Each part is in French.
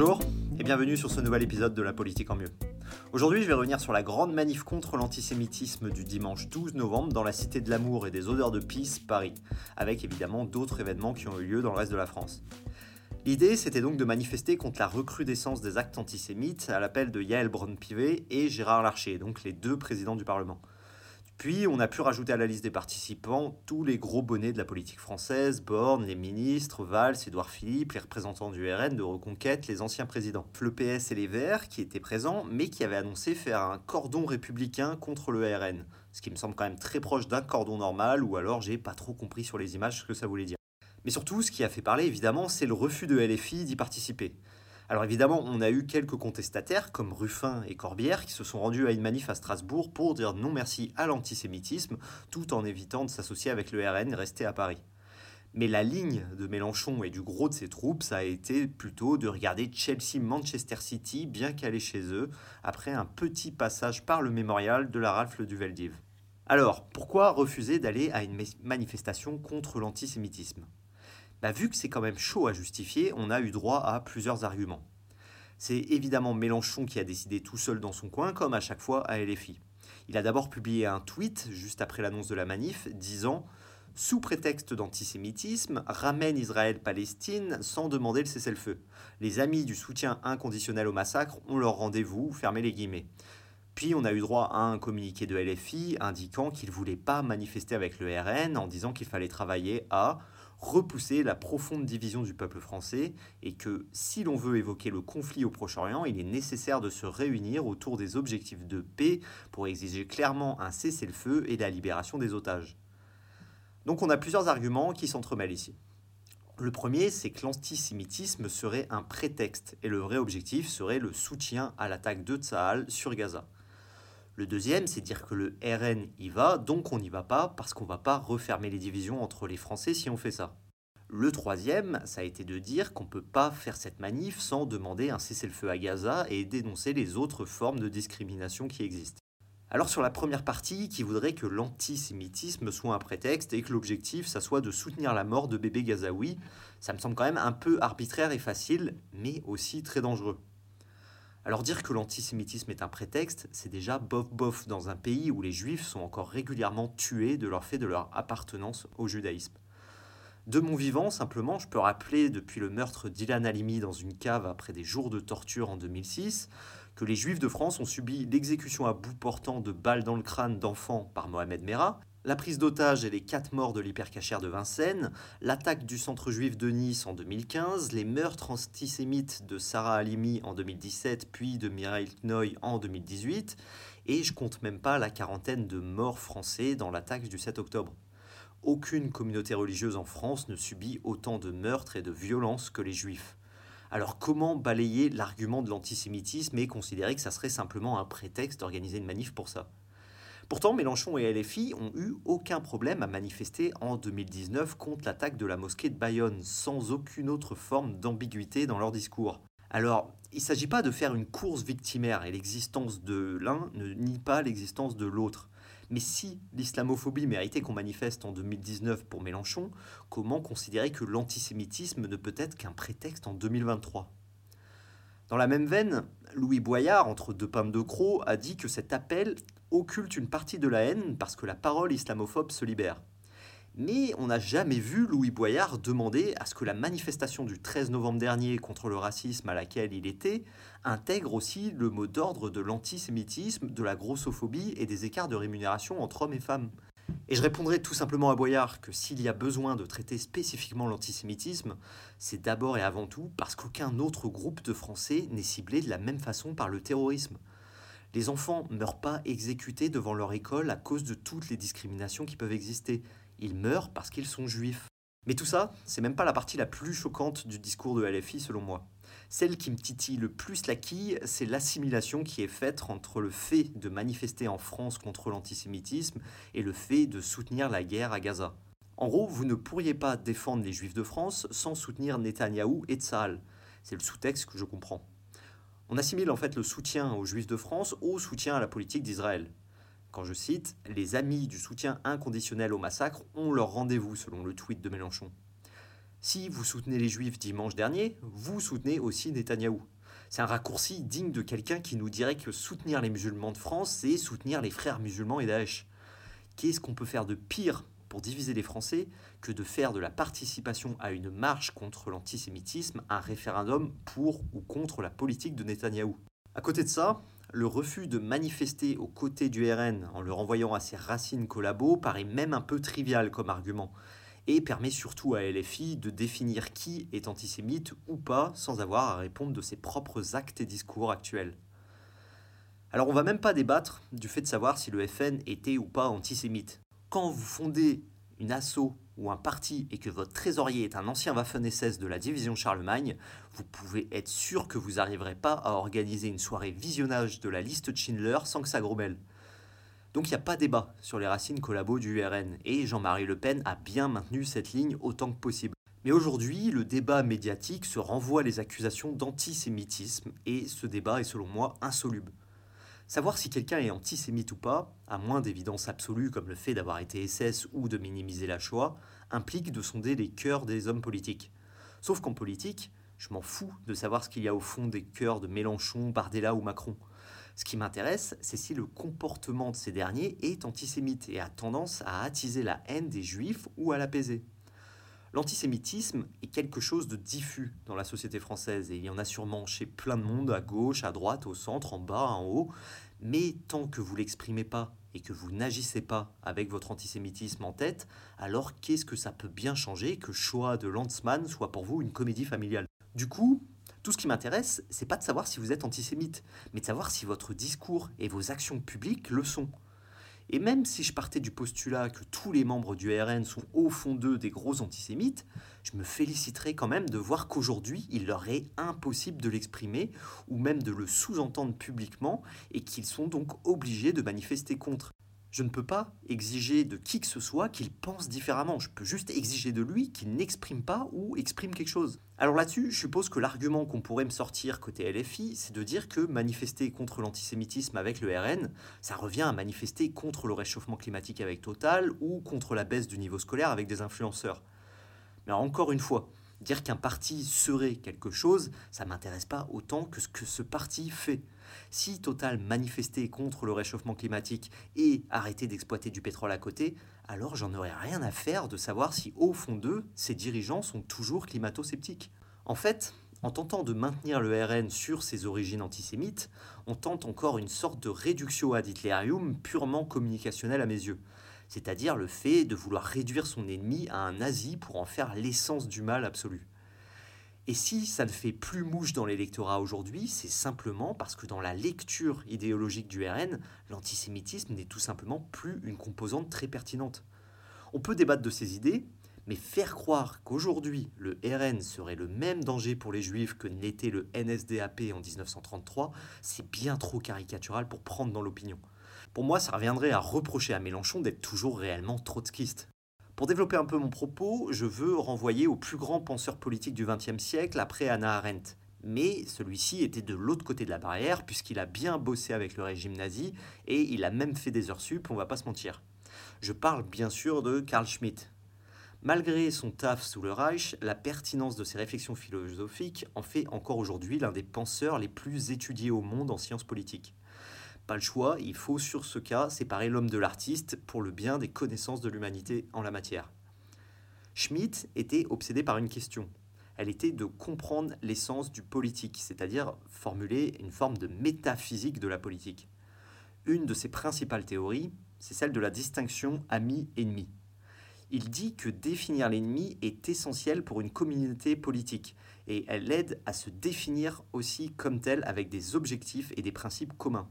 Bonjour et bienvenue sur ce nouvel épisode de La politique en mieux. Aujourd'hui, je vais revenir sur la grande manif contre l'antisémitisme du dimanche 12 novembre dans la Cité de l'Amour et des Odeurs de Pisse, Paris, avec évidemment d'autres événements qui ont eu lieu dans le reste de la France. L'idée, c'était donc de manifester contre la recrudescence des actes antisémites à l'appel de Yael Braun-Pivet et Gérard Larcher, donc les deux présidents du Parlement. Puis, on a pu rajouter à la liste des participants tous les gros bonnets de la politique française, Borne, les ministres, Valls, Édouard Philippe, les représentants du RN, de Reconquête, les anciens présidents. Le PS et les Verts qui étaient présents, mais qui avaient annoncé faire un cordon républicain contre le RN. Ce qui me semble quand même très proche d'un cordon normal, ou alors j'ai pas trop compris sur les images ce que ça voulait dire. Mais surtout, ce qui a fait parler, évidemment, c'est le refus de LFI d'y participer. Alors évidemment, on a eu quelques contestataires comme Ruffin et Corbière qui se sont rendus à une manif à Strasbourg pour dire non merci à l'antisémitisme, tout en évitant de s'associer avec le RN et rester à Paris. Mais la ligne de Mélenchon et du gros de ses troupes, ça a été plutôt de regarder Chelsea-Manchester City bien calé chez eux, après un petit passage par le mémorial de la rafle du Veldiv. Alors, pourquoi refuser d'aller à une manifestation contre l'antisémitisme? Bah, vu que c'est quand même chaud à justifier, on a eu droit à plusieurs arguments. C'est évidemment Mélenchon qui a décidé tout seul dans son coin, comme à chaque fois à LFI. Il a d'abord publié un tweet juste après l'annonce de la manif disant sous prétexte d'antisémitisme, ramène Israël-Palestine sans demander le cessez-le-feu. Les amis du soutien inconditionnel au massacre ont leur rendez-vous, fermez les guillemets. Puis on a eu droit à un communiqué de LFI indiquant qu'il ne voulait pas manifester avec le RN en disant qu'il fallait travailler à repousser la profonde division du peuple français et que si l'on veut évoquer le conflit au Proche-Orient, il est nécessaire de se réunir autour des objectifs de paix pour exiger clairement un cessez-le-feu et la libération des otages. Donc on a plusieurs arguments qui s'entremêlent ici. Le premier, c'est que l'antisémitisme serait un prétexte et le vrai objectif serait le soutien à l'attaque de Tsahal sur Gaza. Le deuxième, c'est dire que le RN y va, donc on n'y va pas parce qu'on ne va pas refermer les divisions entre les Français si on fait ça. Le troisième, ça a été de dire qu'on ne peut pas faire cette manif sans demander un cessez-le-feu à Gaza et dénoncer les autres formes de discrimination qui existent. Alors sur la première partie, qui voudrait que l'antisémitisme soit un prétexte et que l'objectif, ça soit de soutenir la mort de bébés gazaouis, ça me semble quand même un peu arbitraire et facile, mais aussi très dangereux. Alors dire que l'antisémitisme est un prétexte, c'est déjà bof-bof dans un pays où les juifs sont encore régulièrement tués de leur fait de leur appartenance au judaïsme. De mon vivant, simplement, je peux rappeler depuis le meurtre d'Ilan Halimi dans une cave après des jours de torture en 2006, que les juifs de France ont subi l'exécution à bout portant de balles dans le crâne d'enfants par Mohamed Merah, la prise d'otage et les quatre morts de l'hypercachère de Vincennes, l'attaque du centre juif de Nice en 2015, les meurtres antisémites de Sarah Halimi en 2017 puis de Mireille Knoy en 2018, et je compte même pas la quarantaine de morts français dans l'attaque du 7 octobre. Aucune communauté religieuse en France ne subit autant de meurtres et de violences que les juifs. Alors comment balayer l'argument de l'antisémitisme et considérer que ça serait simplement un prétexte d'organiser une manif pour ça? Pourtant, Mélenchon et LFI ont eu aucun problème à manifester en 2019 contre l'attaque de la mosquée de Bayonne, sans aucune autre forme d'ambiguïté dans leur discours. Alors, il ne s'agit pas de faire une course victimaire, et l'existence de l'un ne nie pas l'existence de l'autre. Mais si l'islamophobie méritait qu'on manifeste en 2019 pour Mélenchon, comment considérer que l'antisémitisme ne peut être qu'un prétexte en 2023 Dans la même veine, Louis Boyard, entre deux pommes de crocs, a dit que cet appel occulte une partie de la haine parce que la parole islamophobe se libère. Mais on n'a jamais vu Louis Boyard demander à ce que la manifestation du 13 novembre dernier contre le racisme à laquelle il était intègre aussi le mot d'ordre de l'antisémitisme, de la grossophobie et des écarts de rémunération entre hommes et femmes. Et je répondrai tout simplement à Boyard que s'il y a besoin de traiter spécifiquement l'antisémitisme, c'est d'abord et avant tout parce qu'aucun autre groupe de Français n'est ciblé de la même façon par le terrorisme. Les enfants ne meurent pas exécutés devant leur école à cause de toutes les discriminations qui peuvent exister. Ils meurent parce qu'ils sont juifs. Mais tout ça, c'est même pas la partie la plus choquante du discours de LFI selon moi. Celle qui me titille le plus la quille, c'est l'assimilation qui est faite entre le fait de manifester en France contre l'antisémitisme et le fait de soutenir la guerre à Gaza. En gros, vous ne pourriez pas défendre les juifs de France sans soutenir Netanyahou et Tsahal. C'est le sous-texte que je comprends. On assimile en fait le soutien aux Juifs de France au soutien à la politique d'Israël. Quand je cite, les amis du soutien inconditionnel au massacre ont leur rendez-vous selon le tweet de Mélenchon. Si vous soutenez les Juifs dimanche dernier, vous soutenez aussi Netanyahou. C'est un raccourci digne de quelqu'un qui nous dirait que soutenir les musulmans de France, c'est soutenir les frères musulmans et Daesh. Qu'est-ce qu'on peut faire de pire pour diviser les Français que de faire de la participation à une marche contre l'antisémitisme un référendum pour ou contre la politique de Netanyahou. À côté de ça, le refus de manifester aux côtés du RN en le renvoyant à ses racines collabos paraît même un peu trivial comme argument et permet surtout à LFI de définir qui est antisémite ou pas sans avoir à répondre de ses propres actes et discours actuels. Alors on va même pas débattre du fait de savoir si le FN était ou pas antisémite quand vous fondez une asso ou un parti et que votre trésorier est un ancien Waffen-SS de la division Charlemagne, vous pouvez être sûr que vous n'arriverez pas à organiser une soirée visionnage de la liste de Schindler sans que ça grommelle. Donc il n'y a pas débat sur les racines collabos du URN, et Jean-Marie Le Pen a bien maintenu cette ligne autant que possible. Mais aujourd'hui, le débat médiatique se renvoie les accusations d'antisémitisme, et ce débat est selon moi insoluble. Savoir si quelqu'un est antisémite ou pas, à moins d'évidence absolue comme le fait d'avoir été SS ou de minimiser la Shoah, implique de sonder les cœurs des hommes politiques. Sauf qu'en politique, je m'en fous de savoir ce qu'il y a au fond des cœurs de Mélenchon, Bardella ou Macron. Ce qui m'intéresse, c'est si le comportement de ces derniers est antisémite et a tendance à attiser la haine des juifs ou à l'apaiser. L'antisémitisme est quelque chose de diffus dans la société française et il y en a sûrement chez plein de monde, à gauche, à droite, au centre, en bas, en haut. Mais tant que vous l'exprimez pas et que vous n'agissez pas avec votre antisémitisme en tête, alors qu'est-ce que ça peut bien changer que Shoah de Lanzmann soit pour vous une comédie familiale? Du coup, tout ce qui m'intéresse, c'est pas de savoir si vous êtes antisémite, mais de savoir si votre discours et vos actions publiques le sont. Et même si je partais du postulat que tous les membres du RN sont au fond d'eux des gros antisémites, je me féliciterais quand même de voir qu'aujourd'hui, il leur est impossible de l'exprimer ou même de le sous-entendre publiquement et qu'ils sont donc obligés de manifester contre. Je ne peux pas exiger de qui que ce soit qu'il pense différemment. Je peux juste exiger de lui qu'il n'exprime pas ou exprime quelque chose. Alors là-dessus, je suppose que l'argument qu'on pourrait me sortir côté LFI, c'est de dire que manifester contre l'antisémitisme avec le RN, ça revient à manifester contre le réchauffement climatique avec Total ou contre la baisse du niveau scolaire avec des influenceurs. Mais encore une fois, dire qu'un parti serait quelque chose, ça m'intéresse pas autant que ce que ce parti fait. Si Total manifestait contre le réchauffement climatique et arrêtait d'exploiter du pétrole à côté, alors j'en aurais rien à faire de savoir si au fond d'eux, ces dirigeants sont toujours climato-sceptiques. En fait, en tentant de maintenir le RN sur ses origines antisémites, on tente encore une sorte de réduction ad Hitlerium purement communicationnelle à mes yeux. C'est-à-dire le fait de vouloir réduire son ennemi à un nazi pour en faire l'essence du mal absolu. Et si ça ne fait plus mouche dans l'électorat aujourd'hui, c'est simplement parce que dans la lecture idéologique du RN, l'antisémitisme n'est tout simplement plus une composante très pertinente. On peut débattre de ces idées, mais faire croire qu'aujourd'hui le RN serait le même danger pour les juifs que n'était le NSDAP en 1933, c'est bien trop caricatural pour prendre dans l'opinion. Pour moi, ça reviendrait à reprocher à Mélenchon d'être toujours réellement trotskiste. Pour développer un peu mon propos, je veux renvoyer au plus grand penseur politique du XXe siècle après Hannah Arendt. Mais celui-ci était de l'autre côté de la barrière puisqu'il a bien bossé avec le régime nazi et il a même fait des heures sup, on va pas se mentir. Je parle bien sûr de Carl Schmitt. Malgré son taf sous le Reich, la pertinence de ses réflexions philosophiques en fait encore aujourd'hui l'un des penseurs les plus étudiés au monde en sciences politiques. Pas le choix, il faut sur ce cas séparer l'homme de l'artiste pour le bien des connaissances de l'humanité en la matière. Schmitt était obsédé par une question. Elle était de comprendre l'essence du politique, c'est-à-dire formuler une forme de métaphysique de la politique. Une de ses principales théories, c'est celle de la distinction ami-ennemi. Il dit que définir l'ennemi est essentiel pour une communauté politique et elle l'aide à se définir aussi comme telle avec des objectifs et des principes communs.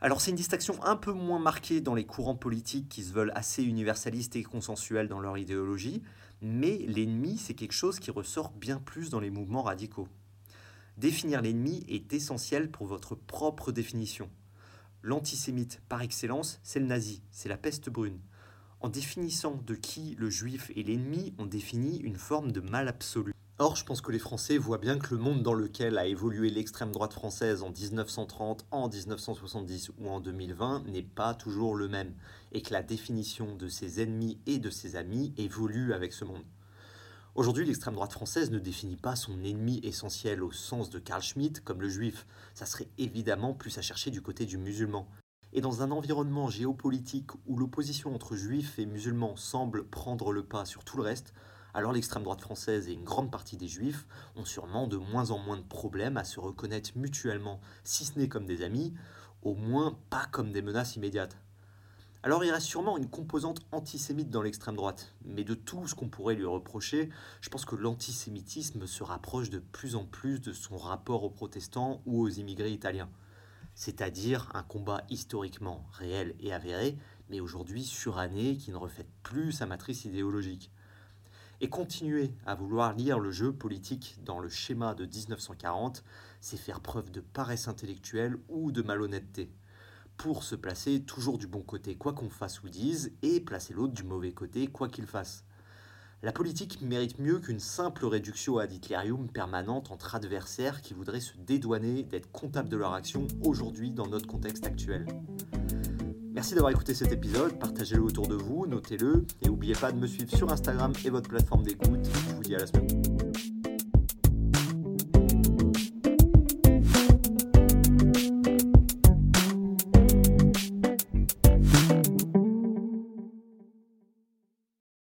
Alors c'est une distinction un peu moins marquée dans les courants politiques qui se veulent assez universalistes et consensuels dans leur idéologie, mais l'ennemi c'est quelque chose qui ressort bien plus dans les mouvements radicaux. Définir l'ennemi est essentiel pour votre propre définition. L'antisémite par excellence, c'est le nazi, c'est la peste brune. En définissant de qui le juif est l'ennemi, on définit une forme de mal absolu. Or, je pense que les Français voient bien que le monde dans lequel a évolué l'extrême droite française en 1930, en 1970 ou en 2020 n'est pas toujours le même, et que la définition de ses ennemis et de ses amis évolue avec ce monde. Aujourd'hui, l'extrême droite française ne définit pas son ennemi essentiel au sens de Carl Schmitt comme le juif, ça serait évidemment plus à chercher du côté du musulman. Et dans un environnement géopolitique où l'opposition entre juifs et musulmans semble prendre le pas sur tout le reste, alors l'extrême droite française et une grande partie des juifs ont sûrement de moins en moins de problèmes à se reconnaître mutuellement, si ce n'est comme des amis, au moins pas comme des menaces immédiates. Alors il reste sûrement une composante antisémite dans l'extrême droite, mais de tout ce qu'on pourrait lui reprocher, je pense que l'antisémitisme se rapproche de plus en plus de son rapport aux protestants ou aux immigrés italiens. C'est-à-dire un combat historiquement réel et avéré, mais aujourd'hui suranné qui ne reflète plus sa matrice idéologique. Et continuer à vouloir lire le jeu politique dans le schéma de 1940, c'est faire preuve de paresse intellectuelle ou de malhonnêteté. Pour se placer toujours du bon côté quoi qu'on fasse ou dise, et placer l'autre du mauvais côté quoi qu'il fasse. La politique mérite mieux qu'une simple réduction ad hitlerium permanente entre adversaires qui voudraient se dédouaner d'être comptables de leur action aujourd'hui dans notre contexte actuel. Merci d'avoir écouté cet épisode, partagez-le autour de vous, notez-le et n'oubliez pas de me suivre sur Instagram et votre plateforme d'écoute. Je vous dis à la semaine.